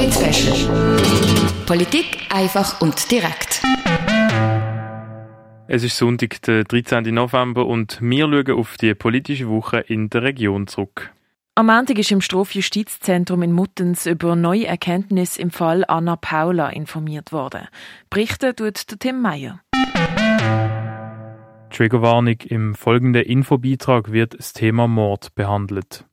Polit-Special. Politik einfach und direkt. Es ist Sonntag, der 13. November und wir schauen auf die politische Woche in der Region zurück. Am Montag ist im Strafjustizzentrum in Muttens über neue Erkenntnisse im Fall Anna Paula informiert worden. Berichten tut der Tim Meyer. Triggerwarnung: Im folgenden Infobeitrag wird das Thema Mord behandelt.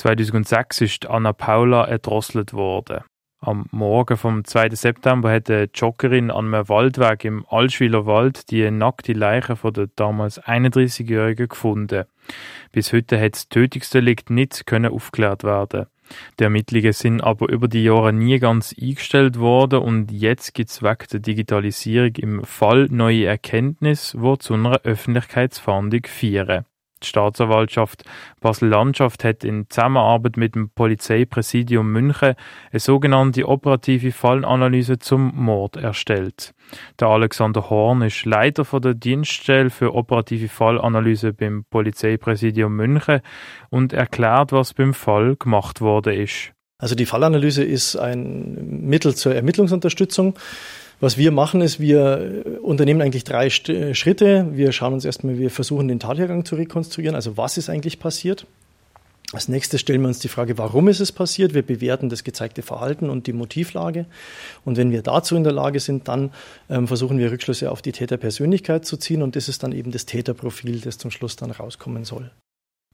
2006 ist Anna Paula erdrosselt worden. Am Morgen vom 2. September hat eine Joggerin an einem Waldweg im Allschwiler Wald die nackte Leiche von der damals 31-Jährigen gefunden. Bis heute hat das Tötungsdelikt nicht können aufgeklärt werden. Die Ermittlungen sind aber über die Jahre nie ganz eingestellt worden und jetzt gibt es wegen der Digitalisierung im Fall neue Erkenntnisse, die zu einer Öffentlichkeitsfahndung führen. Die Staatsanwaltschaft Basel-Landschaft hat in Zusammenarbeit mit dem Polizeipräsidium München eine sogenannte operative Fallanalyse zum Mord erstellt. Der Alexander Horn ist Leiter von der Dienststelle für operative Fallanalyse beim Polizeipräsidium München und erklärt, was beim Fall gemacht worden ist. Also die Fallanalyse ist ein Mittel zur Ermittlungsunterstützung. Was wir machen, ist, wir unternehmen eigentlich drei äh, Schritte. Wir schauen uns erstmal, wir versuchen den Tathergang zu rekonstruieren. Also was ist eigentlich passiert? Als nächstes stellen wir uns die Frage, warum ist es passiert? Wir bewerten das gezeigte Verhalten und die Motivlage. Und wenn wir dazu in der Lage sind, dann ähm, versuchen wir Rückschlüsse auf die Täterpersönlichkeit zu ziehen. Und das ist dann eben das Täterprofil, das zum Schluss dann rauskommen soll.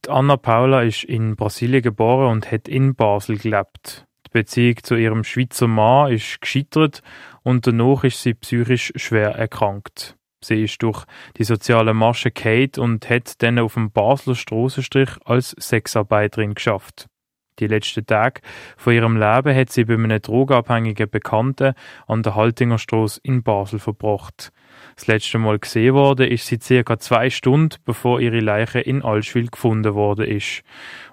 Anna Paula ist in Brasilien geboren und hat in Basel gelebt. Beziehung zu ihrem Schweizer Mann ist gescheitert und danach ist sie psychisch schwer erkrankt. Sie ist durch die soziale Masche Kate und hat dann auf dem Basler Strassenstrich als Sexarbeiterin geschafft. Die letzten Tage von ihrem Leben hat sie bei einem drogenabhängigen Bekannten an der Haltingerstrasse in Basel verbracht. Das letzte Mal gesehen wurde, ist sie circa zwei Stunden, bevor ihre Leiche in Allschwil gefunden worden ist.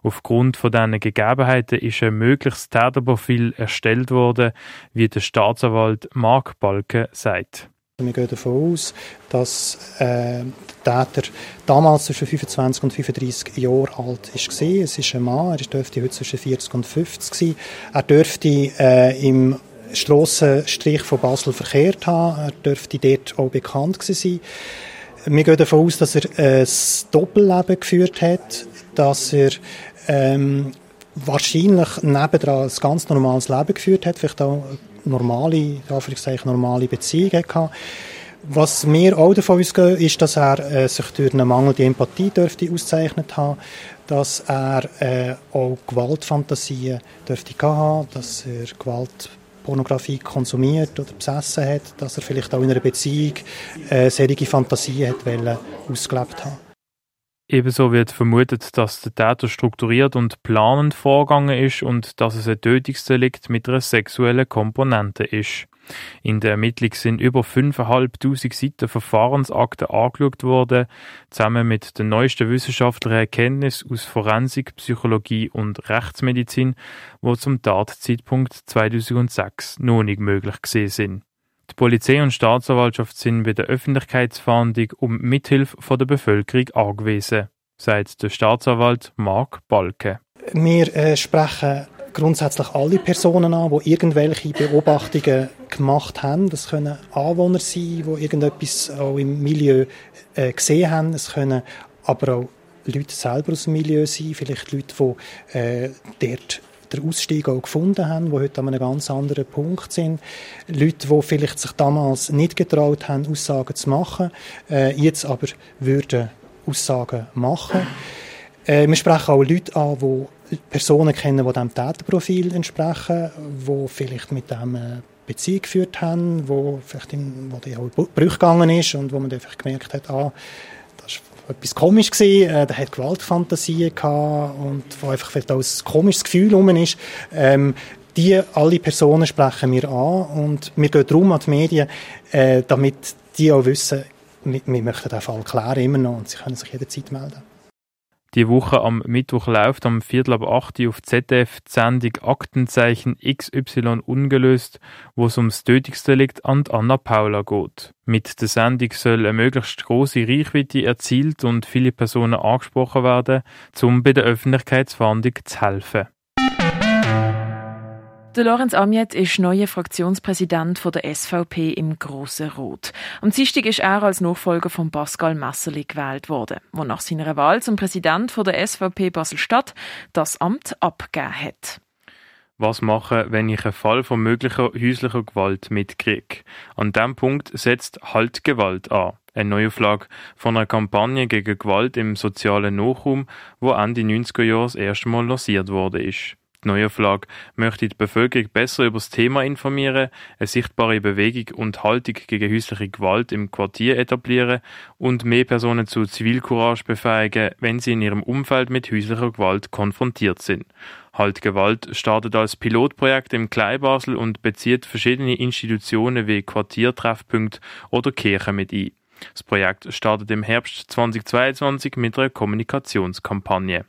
Aufgrund von diesen Gegebenheiten ist ein mögliches Täterprofil erstellt worden, wie der Staatsanwalt Mark Balke sagt. Wir gehen davon aus, dass äh, der Täter damals zwischen 25 und 35 Jahren alt war. Es ist ein Mann, er dürfte heute zwischen 40 und 50 sein. Er dürfte äh, im Strassenstrich von Basel verkehrt haben. Er dürfte dort auch bekannt sein. Wir gehen davon aus, dass er ein Doppelleben geführt hat, dass er ähm, wahrscheinlich nebendran ein ganz normales Leben geführt hat, vielleicht auch normale, normale Beziehungen hatte. Was wir auch davon ausgehen, ist, dass er äh, sich durch eine mangelnde Empathie dürfte auszeichnet haben, dass er äh, auch Gewaltfantasien dürfte haben, dass er Gewalt Pornografie konsumiert oder besessen hat, dass er vielleicht auch in einer Beziehung äh, solche Fantasien hat wollen, ausgelebt haben. Ebenso wird vermutet, dass der Täter strukturiert und planend vorgegangen ist und dass es ein Tötungsdelikt mit einer sexuellen Komponente ist. In der Ermittlung sind über 5'500 Seiten Verfahrensakten angeschaut worden, zusammen mit den neuesten wissenschaftlichen Erkenntnissen aus Forensik, Psychologie und Rechtsmedizin, wo zum Tatzeitpunkt 2006 noch nicht möglich gesehen sind. Die Polizei und Staatsanwaltschaft sind bei der Öffentlichkeitsfahndung um Mithilfe von der Bevölkerung angewiesen, sagt der Staatsanwalt Mark Balke. Wir äh, sprechen grundsätzlich alle Personen an, die irgendwelche Beobachtungen gemacht haben. Das können Anwohner sein, die irgendetwas auch im Milieu äh, gesehen haben. Es können aber auch Leute selber aus dem Milieu sein, vielleicht Leute, die äh, dort den Ausstieg auch gefunden haben, die heute an einem ganz anderen Punkt sind. Leute, die vielleicht sich damals nicht getraut haben, Aussagen zu machen, äh, jetzt aber würden Aussagen machen. Äh, wir sprechen auch Leute an, die Personen kennen, die diesem Täterprofil entsprechen, die vielleicht mit dem äh, Beziehung geführt haben, wo vielleicht in, wo die Brüche gegangen ist und wo man einfach gemerkt hat, ah, etwas komisch gewesen, äh, der hat Gewaltfantasien gehabt und wo einfach vielleicht auch ein komisches Gefühl rum ist. Ähm, die alle Personen sprechen wir an und wir gehen darum an die Medien, äh, damit die auch wissen, wir, wir möchten den Fall klären immer noch und sie können sich jederzeit melden. Die Woche am Mittwoch läuft am Viertel ab 8 Uhr auf ZDF die Sendung Aktenzeichen XY ungelöst, wo es ums Tötungsdelikt an Anna Paula geht. Mit der Sendung soll eine möglichst große Reichweite erzielt und viele Personen angesprochen werden, um bei der Öffentlichkeitsfahndung zu helfen. Der Lorenz Amiet ist neuer Fraktionspräsident der SVP im Grossen Rot. Am Dienstag ist er als Nachfolger von Pascal Messerli gewählt worden, der nach seiner Wahl zum Präsident der SVP Basel-Stadt das Amt abgegeben hat. Was machen, wenn ich einen Fall von möglicher häuslicher Gewalt mitkriege? An diesem Punkt setzt Halt Gewalt an. Eine Neuauflage von einer Kampagne gegen Gewalt im sozialen Nachraum, wo Ende 90er Jahre das erste Mal lanciert wurde. Ist. Die Neuauflage möchte die Bevölkerung besser über das Thema informieren, eine sichtbare Bewegung und Haltung gegen häusliche Gewalt im Quartier etablieren und mehr Personen zu Zivilcourage befähigen, wenn sie in ihrem Umfeld mit häuslicher Gewalt konfrontiert sind. Halt Gewalt startet als Pilotprojekt im Kleinbasel und bezieht verschiedene Institutionen wie Quartiertreffpunkte oder Kirchen mit ein. Das Projekt startet im Herbst 2022 mit einer Kommunikationskampagne.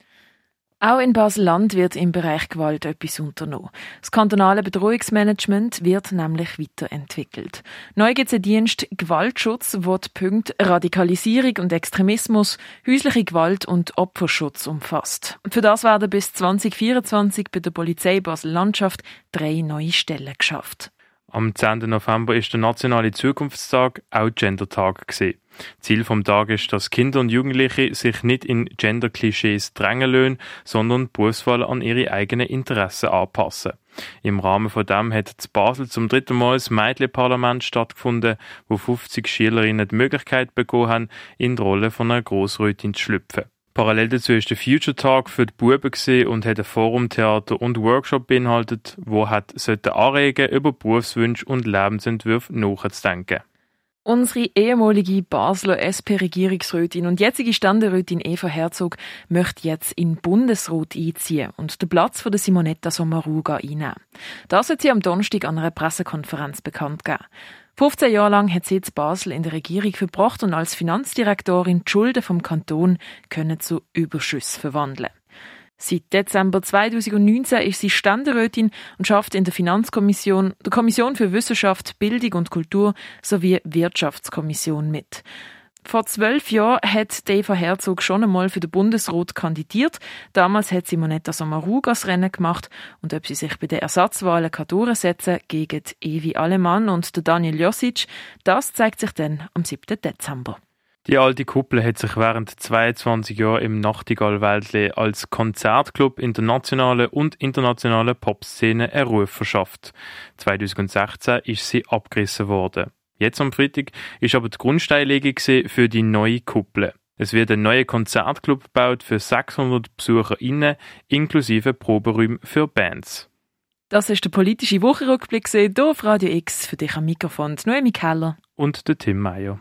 Auch in Basel-Land wird im Bereich Gewalt etwas unternommen. Das kantonale Bedrohungsmanagement wird nämlich weiterentwickelt. Neu gibt es einen Dienst Gewaltschutz, der die Punkte Radikalisierung und Extremismus, häusliche Gewalt und Opferschutz umfasst. Für das werden bis 2024 bei der Polizei Basel-Landschaft drei neue Stellen geschafft. Am 10. November ist der nationale Zukunftstag, auch Gender-Tag gesehen. Ziel vom Tag ist, dass Kinder und Jugendliche sich nicht in Gender-Klischees drängen lassen, sondern Berufswahl an ihre eigenen Interessen anpassen. Im Rahmen von dem hat in Basel zum dritten Mal das Mädchenparlament stattgefunden, wo 50 Schülerinnen die Möglichkeit bekommen haben, in die Rolle von einer Grossrätin zu schlüpfen. Parallel dazu ist der Future Talk für die Buben und hat ein Forumtheater und Workshop beinhaltet, wo hat anregen über Berufswünsche und Lebensentwürfe nachzudenken. Unsere ehemalige Basler SP-Regierungsrätin und jetzige Ständerätin Eva Herzog möchte jetzt in Bundesrat einziehen und den Platz von der Simonetta Sommaruga einnehmen. Das hat sie am Donnerstag an einer Pressekonferenz bekannt gegeben. 15 Jahre lang hat sie jetzt Basel in der Regierung verbracht und als Finanzdirektorin die Schulden vom Kanton können zu Überschüssen verwandeln. Seit Dezember 2019 ist sie Ständerätin und schafft in der Finanzkommission, der Kommission für Wissenschaft, Bildung und Kultur sowie Wirtschaftskommission mit. Vor zwölf Jahren hat Eva Herzog schon einmal für den Bundesrat kandidiert. Damals hat Simonetta Sommaruga das Rennen gemacht und ob sie sich bei den Ersatzwahlen kann durchsetzen gegen Evi Alemann und Daniel Josic, das zeigt sich dann am 7. Dezember. Die alte Kuppel hat sich während 22 Jahren im Nachtigall-Wäldle als Konzertclub in der nationalen und internationalen Popszene einen Ruf verschafft. 2016 ist sie abgerissen worden. Jetzt am Freitag ist aber die Grundsteinlegung für die neue Kuppel. Es wird ein neuer Konzertclub gebaut für 600 BesucherInnen, inklusive Proberäume für Bands. Das ist der politische Wochenrückblick hier auf Radio X. Für dich am Mikrofon Noemi Keller. Und der Tim Meyer.